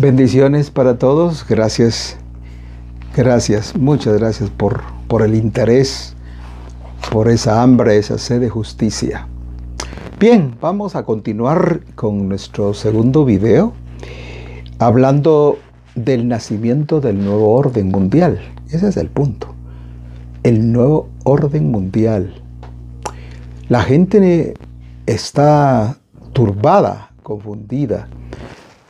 Bendiciones para todos. Gracias. Gracias. Muchas gracias por, por el interés, por esa hambre, esa sed de justicia. Bien, vamos a continuar con nuestro segundo video hablando del nacimiento del nuevo orden mundial. Ese es el punto. El nuevo orden mundial. La gente está turbada, confundida,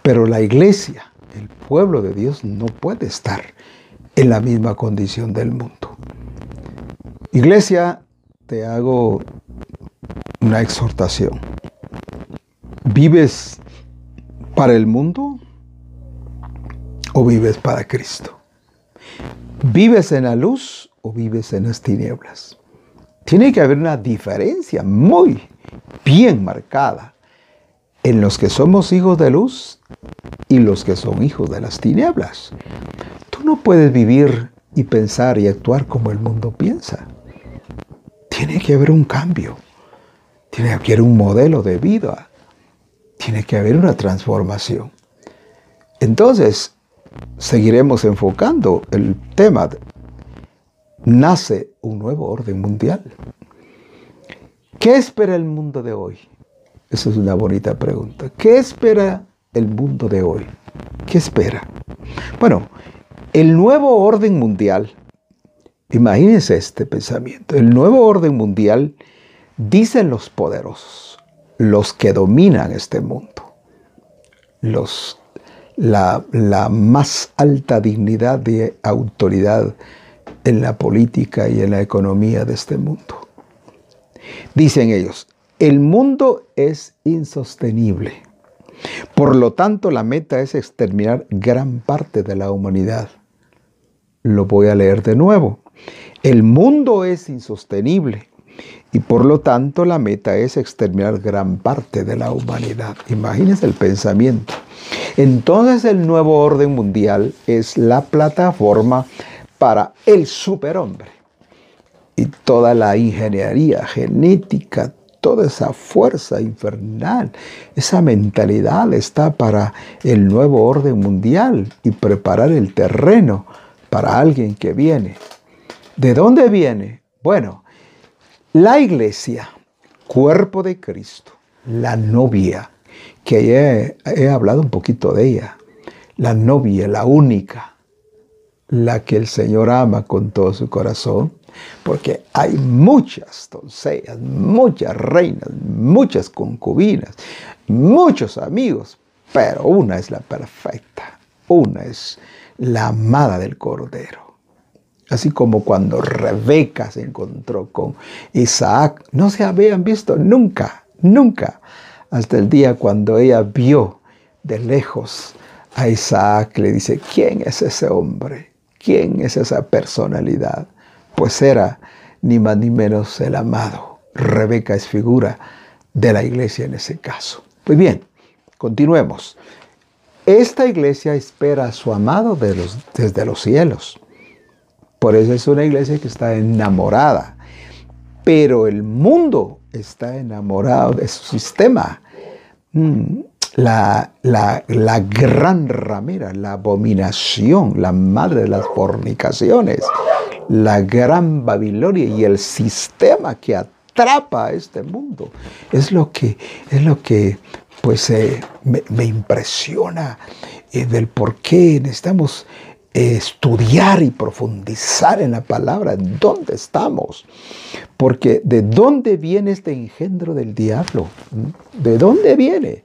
pero la iglesia, el pueblo de Dios, no puede estar en la misma condición del mundo. Iglesia, te hago una exhortación. ¿Vives para el mundo o vives para Cristo? ¿Vives en la luz o vives en las tinieblas? Tiene que haber una diferencia muy bien marcada en los que somos hijos de luz y los que son hijos de las tinieblas. Tú no puedes vivir y pensar y actuar como el mundo piensa. Tiene que haber un cambio. Tiene que haber un modelo de vida. Tiene que haber una transformación. Entonces, seguiremos enfocando el tema. nace un nuevo orden mundial. ¿Qué espera el mundo de hoy? Esa es una bonita pregunta. ¿Qué espera el mundo de hoy? ¿Qué espera? Bueno, el nuevo orden mundial, imagínense este pensamiento, el nuevo orden mundial Dicen los poderosos, los que dominan este mundo, los, la, la más alta dignidad de autoridad en la política y en la economía de este mundo. Dicen ellos, el mundo es insostenible. Por lo tanto, la meta es exterminar gran parte de la humanidad. Lo voy a leer de nuevo. El mundo es insostenible y por lo tanto la meta es exterminar gran parte de la humanidad. Imagínense el pensamiento. Entonces el nuevo orden mundial es la plataforma para el superhombre. Y toda la ingeniería genética, toda esa fuerza infernal, esa mentalidad está para el nuevo orden mundial y preparar el terreno para alguien que viene. ¿De dónde viene? Bueno, la iglesia, cuerpo de Cristo, la novia, que he, he hablado un poquito de ella, la novia, la única, la que el Señor ama con todo su corazón, porque hay muchas doncellas, muchas reinas, muchas concubinas, muchos amigos, pero una es la perfecta, una es la amada del Cordero. Así como cuando Rebeca se encontró con Isaac, no se habían visto nunca, nunca, hasta el día cuando ella vio de lejos a Isaac, le dice, ¿quién es ese hombre? ¿Quién es esa personalidad? Pues era ni más ni menos el amado. Rebeca es figura de la iglesia en ese caso. Pues bien, continuemos. Esta iglesia espera a su amado desde los cielos. Por eso es una iglesia que está enamorada. Pero el mundo está enamorado de su sistema. Mm, la, la, la, gran ramera, la abominación, la madre de las fornicaciones, la gran Babilonia y el sistema que atrapa a este mundo. Es lo que, es lo que pues, eh, me, impresiona eh, del por qué necesitamos estudiar y profundizar en la palabra, dónde estamos. Porque de dónde viene este engendro del diablo? ¿De dónde viene?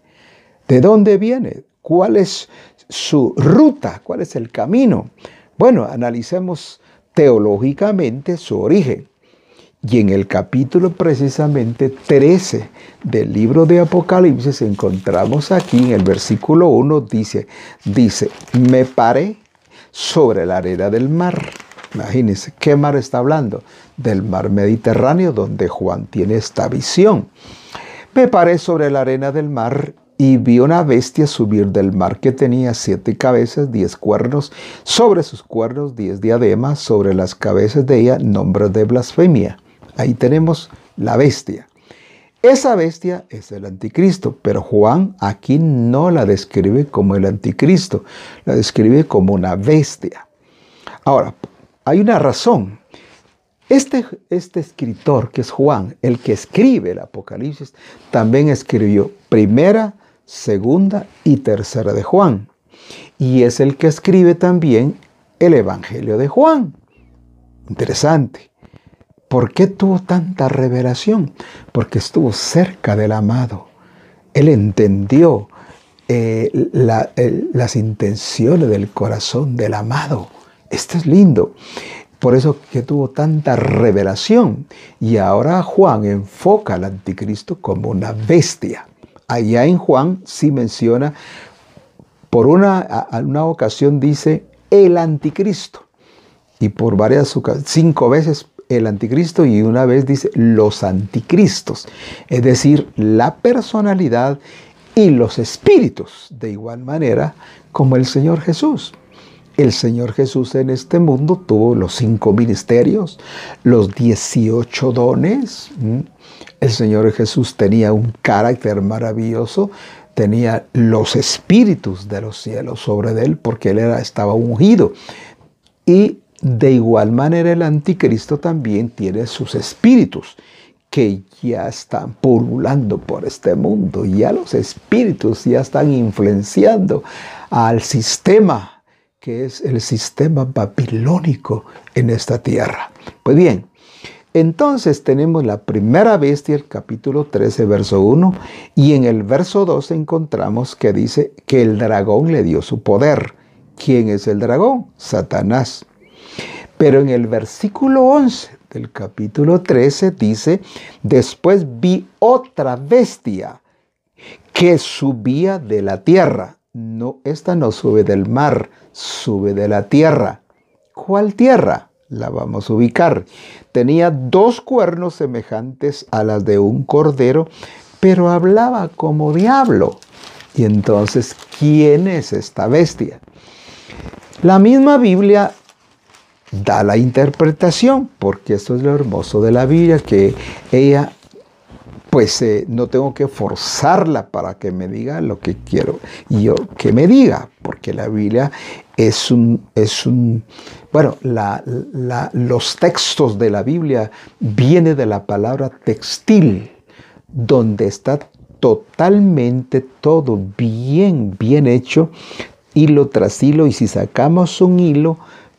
¿De dónde viene? ¿Cuál es su ruta? ¿Cuál es el camino? Bueno, analicemos teológicamente su origen. Y en el capítulo precisamente 13 del libro de Apocalipsis encontramos aquí en el versículo 1 dice, dice, me paré sobre la arena del mar. Imagínense, ¿qué mar está hablando? Del mar Mediterráneo, donde Juan tiene esta visión. Me paré sobre la arena del mar y vi una bestia subir del mar que tenía siete cabezas, diez cuernos, sobre sus cuernos diez diademas, sobre las cabezas de ella nombres de blasfemia. Ahí tenemos la bestia. Esa bestia es el anticristo, pero Juan aquí no la describe como el anticristo, la describe como una bestia. Ahora, hay una razón. Este, este escritor, que es Juan, el que escribe el Apocalipsis, también escribió primera, segunda y tercera de Juan. Y es el que escribe también el Evangelio de Juan. Interesante. ¿Por qué tuvo tanta revelación? Porque estuvo cerca del amado. Él entendió eh, las intenciones del corazón del amado. Esto es lindo. Por eso que tuvo tanta revelación. Y ahora Juan enfoca al anticristo como una bestia. Allá en Juan sí menciona, por una, ocasión dice el anticristo. Y por varias cinco veces el anticristo y una vez dice los anticristos, es decir, la personalidad y los espíritus, de igual manera como el Señor Jesús. El Señor Jesús en este mundo tuvo los cinco ministerios, los dieciocho dones. El Señor Jesús tenía un carácter maravilloso, tenía los espíritus de los cielos sobre él porque él era, estaba ungido. Y de igual manera el anticristo también tiene sus espíritus que ya están pululando por este mundo. Ya los espíritus ya están influenciando al sistema que es el sistema babilónico en esta tierra. Pues bien, entonces tenemos la primera bestia, el capítulo 13, verso 1, y en el verso 2 encontramos que dice que el dragón le dio su poder. ¿Quién es el dragón? Satanás. Pero en el versículo 11 del capítulo 13 dice, después vi otra bestia que subía de la tierra. No, esta no sube del mar, sube de la tierra. ¿Cuál tierra? La vamos a ubicar. Tenía dos cuernos semejantes a las de un cordero, pero hablaba como diablo. Y entonces, ¿quién es esta bestia? La misma Biblia da la interpretación, porque esto es lo hermoso de la Biblia, que ella, pues eh, no tengo que forzarla para que me diga lo que quiero yo que me diga, porque la Biblia es un, es un bueno, los textos de la Biblia vienen de la palabra textil, donde está totalmente todo bien, bien hecho, hilo tras hilo, y si sacamos un hilo,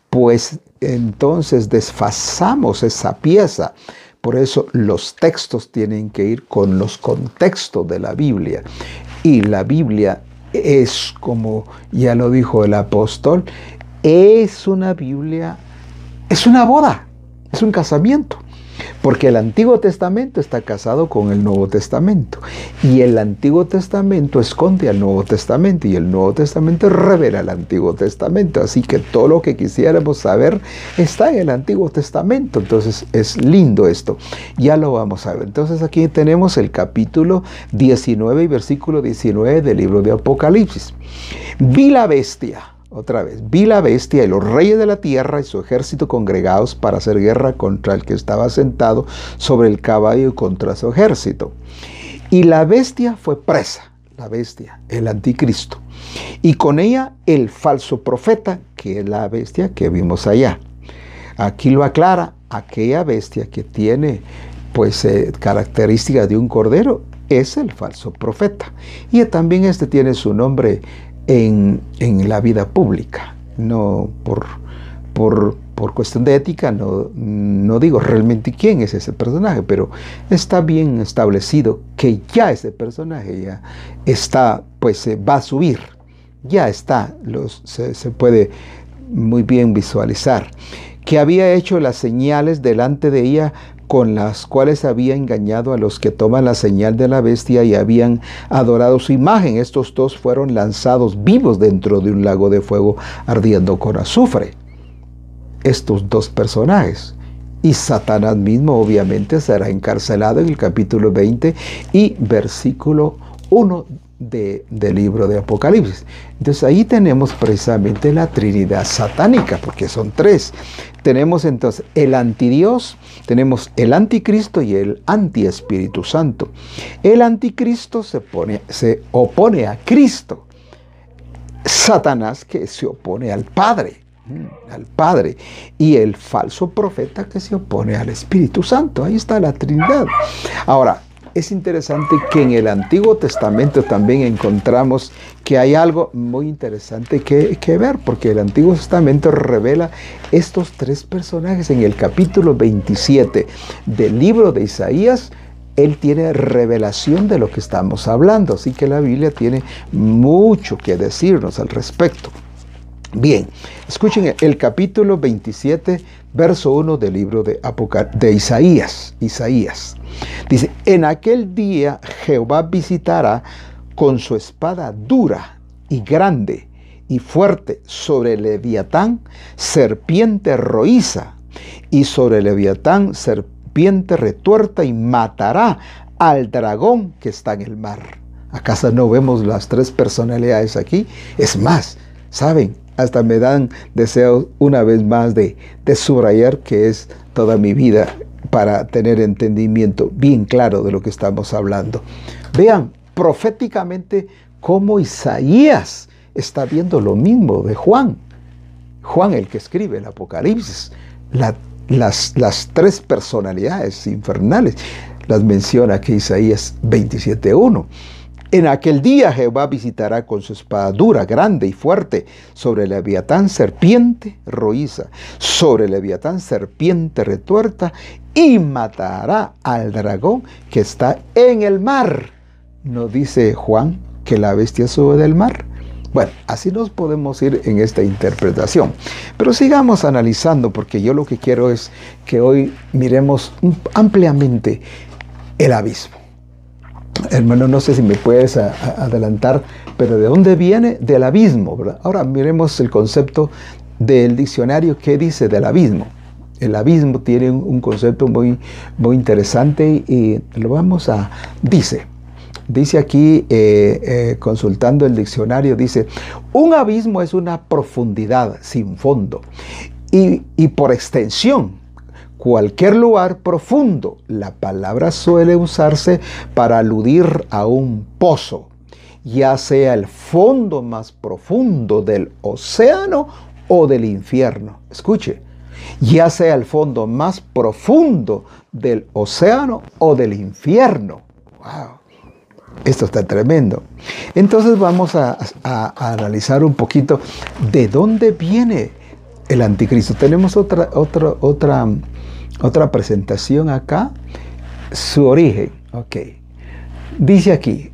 pues entonces desfasamos esa pieza. Por eso los textos tienen que ir con los contextos de la Biblia. Y la Biblia es, como ya lo dijo el apóstol, es una Biblia, es una boda, es un casamiento. Porque el Antiguo Testamento está casado con el Nuevo Testamento. Y el Antiguo Testamento esconde al Nuevo Testamento. Y el Nuevo Testamento revela el Antiguo Testamento. Así que todo lo que quisiéramos saber está en el Antiguo Testamento. Entonces es lindo esto. Ya lo vamos a ver. Entonces aquí tenemos el capítulo 19 y versículo 19 del libro de Apocalipsis. Vi la bestia otra vez, vi la bestia y los reyes de la tierra y su ejército congregados para hacer guerra contra el que estaba sentado sobre el caballo y contra su ejército. Y la bestia fue presa, la bestia, el anticristo. Y con ella el falso profeta, que es la bestia que vimos allá. Aquí lo aclara, aquella bestia que tiene pues eh, características de un cordero es el falso profeta. Y también este tiene su nombre en, la vida pública, no por, por, por, cuestión de ética, no, no digo realmente quién es ese personaje, pero está bien establecido que ya ese personaje ya está, pues va a subir, ya está, los, se, se puede muy bien visualizar, que había hecho las señales delante de ella con las cuales había engañado a los que toman la señal de la bestia y habían adorado su imagen. Estos dos fueron lanzados vivos dentro de un lago de fuego ardiendo con azufre. Estos dos personajes. Y Satanás mismo obviamente será encarcelado en el capítulo 20 y versículo 1 del libro de Apocalipsis. Entonces ahí tenemos precisamente la Trinidad satánica, porque son tres. Tenemos entonces el antidios, tenemos el anticristo y el antiespíritu santo. El anticristo se, pone, se opone a Cristo. Satanás que se opone al Padre mm, al Padre y el falso profeta que se opone al Espíritu Santo. Ahí está la Trinidad. Ahora, es interesante que en el Antiguo Testamento también encontramos que hay algo muy interesante que, ver, porque el Antiguo Testamento revela estos tres personajes en el capítulo 27 del libro de Isaías. Él tiene revelación de lo que estamos hablando, así que la Biblia tiene mucho que decirnos al respecto. Bien, escuchen el capítulo 27, verso 1 del libro de, de Isaías. Isaías. Dice, en aquel día Jehová visitará con su espada dura y grande y fuerte sobre Leviatán, serpiente roíza, y sobre Leviatán, serpiente retuerta, y matará al dragón que está en el mar. ¿Acaso no vemos las tres personalidades aquí? Es más, ¿saben? Hasta me dan deseo una vez más de, subrayar que es toda mi vida para tener entendimiento bien claro de lo que estamos hablando. Vean proféticamente cómo Isaías está viendo lo mismo de Juan. Juan el que escribe el Apocalipsis, las, las tres personalidades infernales, las menciona que Isaías 27.1. En aquel día Jehová visitará con su espada dura, grande y fuerte sobre el leviatán serpiente roíza, sobre el leviatán serpiente retuerta y matará al dragón que está en el mar. ¿No dice Juan que la bestia sube del mar? Bueno, así nos podemos ir en esta interpretación. Pero sigamos analizando porque yo lo que quiero es que hoy miremos ampliamente el abismo. Hermano, no sé si me puedes adelantar, pero ¿de dónde viene? Del abismo. Ahora miremos el concepto del diccionario que dice del abismo. El abismo tiene un concepto muy, muy interesante y lo vamos a... Dice, dice aquí, eh, eh, consultando el diccionario, dice, un abismo es una profundidad sin fondo y, y por extensión cualquier lugar profundo. La palabra suele usarse para aludir a un pozo, ya sea el fondo más profundo del océano o del infierno. Escuche, ya sea el fondo más profundo del océano o del infierno. ¡Wow! Esto está tremendo. Entonces vamos a, analizar un poquito de dónde viene el anticristo. Tenemos otra, otra, otra, otra presentación acá. Su origen. Ok. Dice aquí,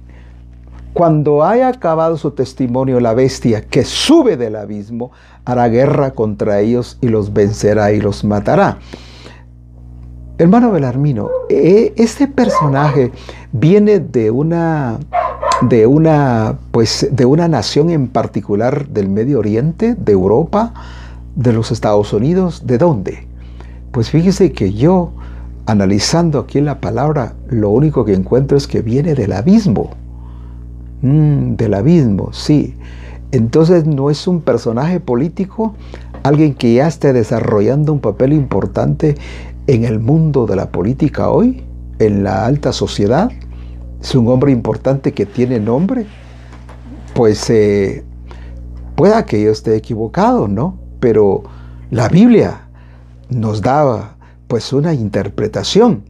cuando haya acabado su testimonio la bestia que sube del abismo, hará guerra contra ellos y los vencerá y los matará. Hermano Belarmino, e, este personaje viene de una, de una, pues, de una nación en particular del Medio Oriente, de Europa, de los Estados Unidos, ¿de dónde? Pues fíjese que yo, analizando aquí la palabra, lo único que encuentro es que viene del abismo. Mm, del abismo, sí. Entonces no es un personaje político, alguien que ya esté desarrollando un papel importante en el mundo de la política hoy, en la alta sociedad. Es un hombre importante que tiene nombre. Pues eh, pueda que yo esté equivocado, ¿no? Pero la Biblia nos daba pues una interpretación.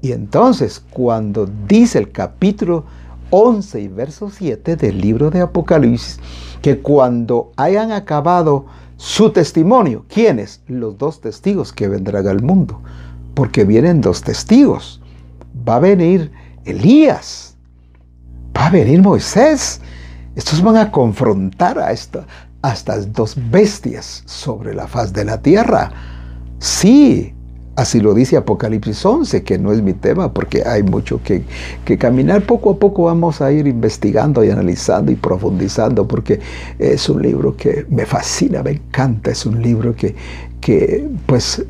Y entonces cuando dice el capítulo 11 y verso 7 del libro de Apocalipsis, que cuando hayan acabado su testimonio, ¿quiénes? Los dos testigos que vendrán al mundo, porque vienen dos testigos. Va a venir Elías, va a venir Moisés. Estos van a confrontar a, a estas dos bestias sobre la faz de la tierra. Sí, Así lo dice Apocalipsis 11, que no es mi tema porque hay mucho que, caminar. Poco a poco vamos a ir investigando y analizando y profundizando porque es un libro que me fascina, me encanta. Es un libro que, que pues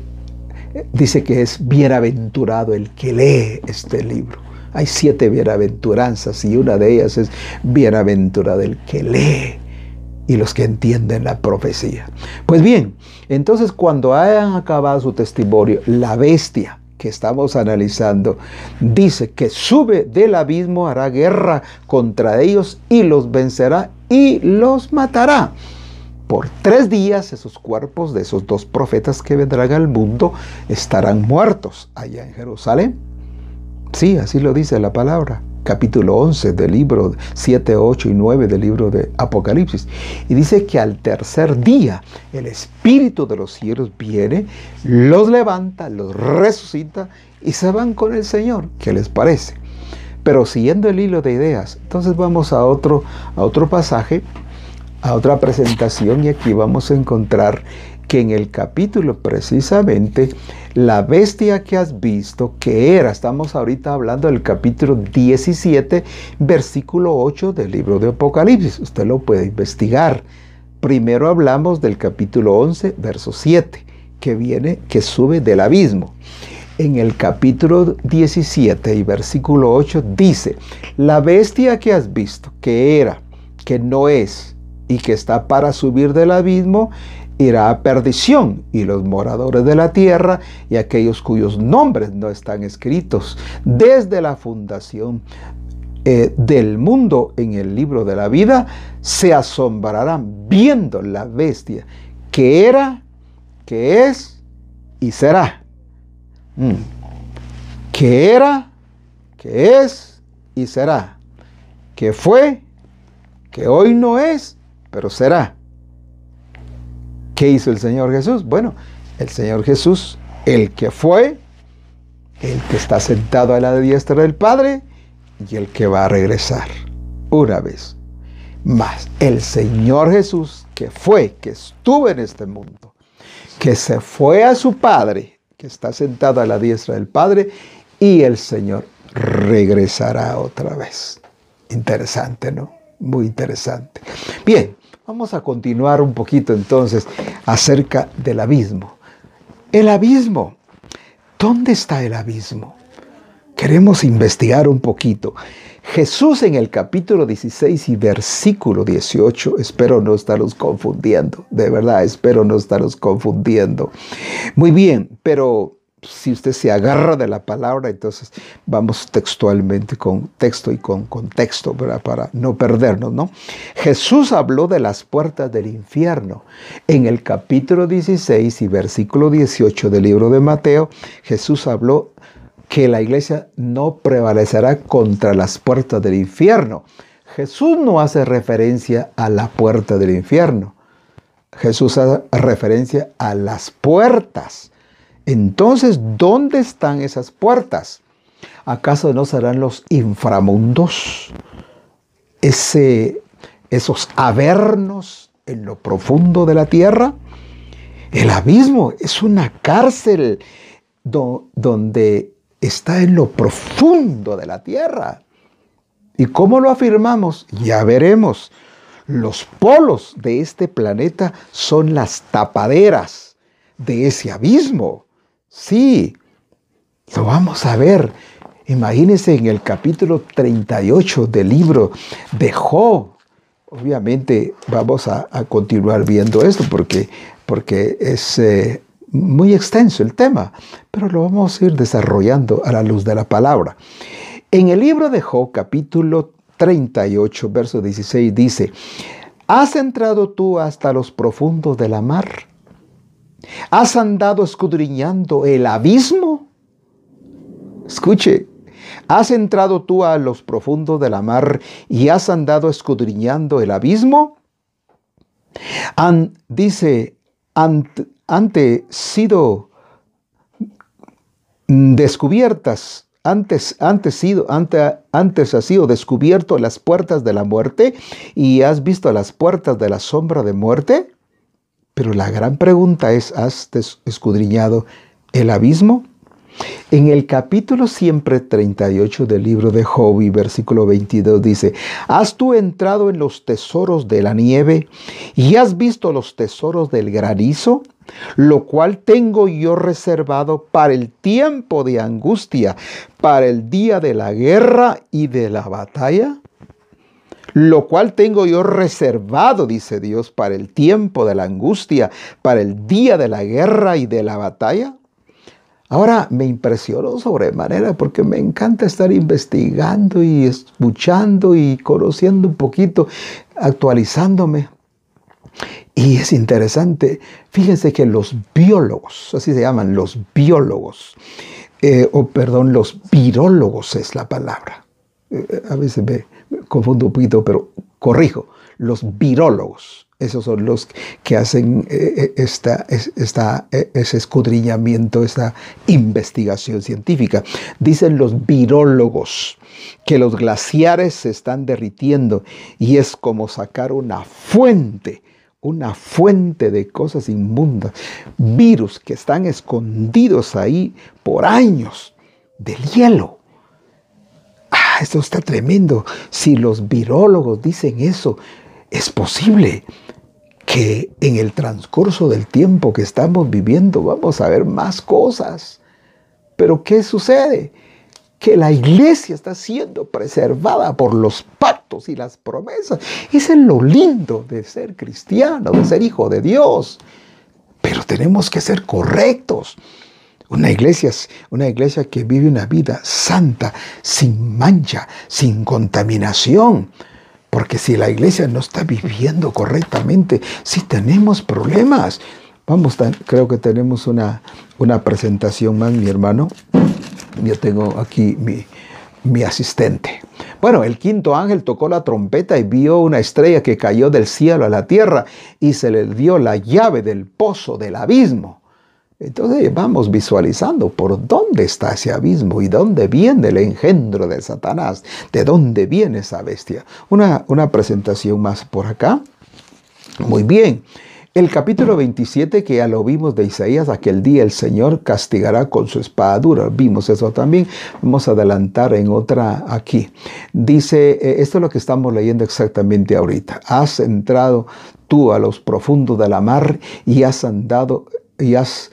dice que es bienaventurado el que lee este libro. Hay siete bienaventuranzas y una de ellas es bienaventurado el que lee y los que entienden la profecía. Pues bien, entonces cuando hayan acabado su testimonio, la bestia que estamos analizando dice que sube del abismo, hará guerra contra ellos y los vencerá y los matará. Por tres días esos cuerpos de esos dos profetas que vendrán al mundo estarán muertos allá en Jerusalén. Sí, así lo dice la palabra capítulo 11 del libro 7, 8 y 9 del libro de Apocalipsis. Y dice que al tercer día el Espíritu de los cielos viene, los levanta, los resucita y se van con el Señor. ¿Qué les parece? Pero siguiendo el hilo de ideas, entonces vamos a otro, a otro pasaje, a otra presentación y aquí vamos a encontrar que en el capítulo precisamente la bestia que has visto, que era, estamos ahorita hablando del capítulo 17, versículo 8 del libro de Apocalipsis, usted lo puede investigar. Primero hablamos del capítulo 11, verso 7, que viene, que sube del abismo. En el capítulo 17 y versículo 8 dice, la bestia que has visto, que era, que no es y que está para subir del abismo, irá a perdición y los moradores de la tierra y aquellos cuyos nombres no están escritos desde la fundación eh, del mundo en el libro de la vida se asombrarán viendo la bestia que era, que es y será. Mm. Que era, que es y será. Que fue, que hoy no es, pero será ¿Qué hizo el Señor Jesús? Bueno, el Señor Jesús, el que fue, el que está sentado a la diestra del Padre y el que va a regresar una vez más. El Señor Jesús que fue, que estuvo en este mundo, que se fue a su Padre, que está sentado a la diestra del Padre y el Señor regresará otra vez. Interesante, ¿no? Muy interesante. Bien, Vamos a continuar un poquito entonces acerca del abismo. El abismo. ¿Dónde está el abismo? Queremos investigar un poquito. Jesús en el capítulo 16 y versículo 18, espero no estaros confundiendo, de verdad, espero no estaros confundiendo. Muy bien, pero si usted se agarra de la palabra, entonces vamos textualmente con texto y con contexto para no perdernos, ¿no? Jesús habló de las puertas del infierno. En el capítulo 16 y versículo 18 del libro de Mateo, Jesús habló que la iglesia no prevalecerá contra las puertas del infierno. Jesús no hace referencia a la puerta del infierno. Jesús hace referencia a las puertas entonces, ¿dónde están esas puertas? ¿Acaso no serán los inframundos? Ese, esos avernos en lo profundo de la tierra. El abismo es una cárcel donde está en lo profundo de la tierra. ¿Y cómo lo afirmamos? Ya veremos. Los polos de este planeta son las tapaderas de ese abismo. Sí, lo vamos a ver. Imagínense en el capítulo 38 del libro de Job. Obviamente vamos a, continuar viendo esto porque, porque es eh, muy extenso el tema, pero lo vamos a ir desarrollando a la luz de la palabra. En el libro de Job, capítulo 38, verso 16, dice, ¿has entrado tú hasta los profundos de la mar? ¿Has andado escudriñando el abismo? Escuche, ¿has entrado tú a los profundos de la mar y has andado escudriñando el abismo? dice, ante, sido descubiertas, antes, antes, sido, antes ha sido descubierto las puertas de la muerte y has visto las puertas de la sombra de muerte. Pero la gran pregunta es, ¿has escudriñado el abismo? En el capítulo siempre 38 del libro de Job y versículo 22 dice, ¿has tú entrado en los tesoros de la nieve y has visto los tesoros del granizo? lo cual tengo yo reservado para el tiempo de angustia, para el día de la guerra y de la batalla? Lo cual tengo yo reservado, dice Dios, para el tiempo de la angustia, para el día de la guerra y de la batalla. Ahora me impresionó sobremanera porque me encanta estar investigando y escuchando y conociendo un poquito, actualizándome. Y es interesante, fíjense que los biólogos, así se llaman, los biólogos, eh, o perdón, los virólogos es la palabra. Eh, a veces me confundo un poquito, pero corrijo, los virólogos. Esos son los que hacen eh, esta, esta, ese escudriñamiento, esta investigación científica. Dicen los virólogos que los glaciares se están derritiendo y es como sacar una fuente una fuente de cosas inmundas, virus que están escondidos ahí por años del hielo. Ah, esto está tremendo. Si los virólogos dicen eso, es posible que en el transcurso del tiempo que estamos viviendo vamos a ver más cosas. Pero ¿qué sucede? que la iglesia está siendo preservada por los pactos y las promesas. Ese es lo lindo de ser cristiano, de ser hijo de Dios. Pero tenemos que ser correctos. Una iglesia, una iglesia que vive una vida santa, sin mancha, sin contaminación. Porque si la iglesia no está viviendo correctamente, si tenemos problemas. Vamos, creo que tenemos una, una presentación más, mi hermano. Yo tengo aquí mi, mi asistente. Bueno, el quinto ángel tocó la trompeta y vio una estrella que cayó del cielo a la tierra y se le dio la llave del pozo del abismo. Entonces vamos visualizando por dónde está ese abismo y dónde viene el engendro de Satanás, de dónde viene esa bestia. Una, una presentación más por acá. Muy bien. El capítulo 27, que ya lo vimos de Isaías, aquel día el Señor castigará con su espada dura. Vimos eso también. Vamos a adelantar en otra aquí. Dice, eh, esto es lo que estamos leyendo exactamente ahorita. Has entrado tú a los profundos de la mar y has andado, y has,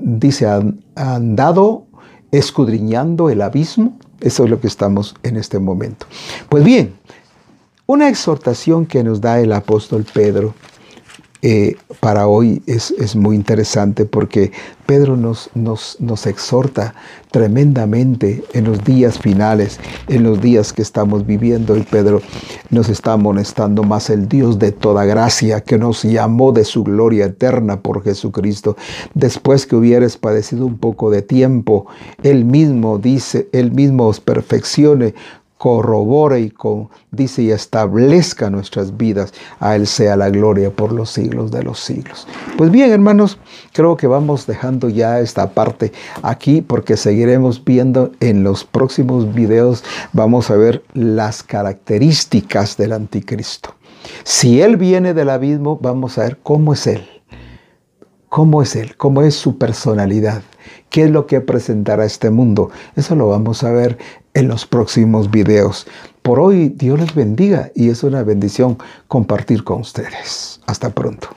dice, andado escudriñando el abismo. Eso es lo que estamos en este momento. Pues bien, una exhortación que nos da el apóstol Pedro eh, para hoy es, muy interesante porque Pedro nos, nos, nos, exhorta tremendamente en los días finales, en los días que estamos viviendo. Y Pedro nos está amonestando más el Dios de toda gracia que nos llamó de su gloria eterna por Jesucristo. Después que hubieres padecido un poco de tiempo, Él mismo dice, Él mismo os perfeccione corrobore y con, dice y establezca nuestras vidas. A Él sea la gloria por los siglos de los siglos. Pues bien, hermanos, creo que vamos dejando ya esta parte aquí porque seguiremos viendo en los próximos videos, vamos a ver las características del anticristo. Si Él viene del abismo, vamos a ver cómo es Él. ¿Cómo es Él? ¿Cómo es su personalidad? ¿Qué es lo que presentará este mundo? Eso lo vamos a ver en los próximos videos. Por hoy, Dios les bendiga y es una bendición compartir con ustedes. Hasta pronto.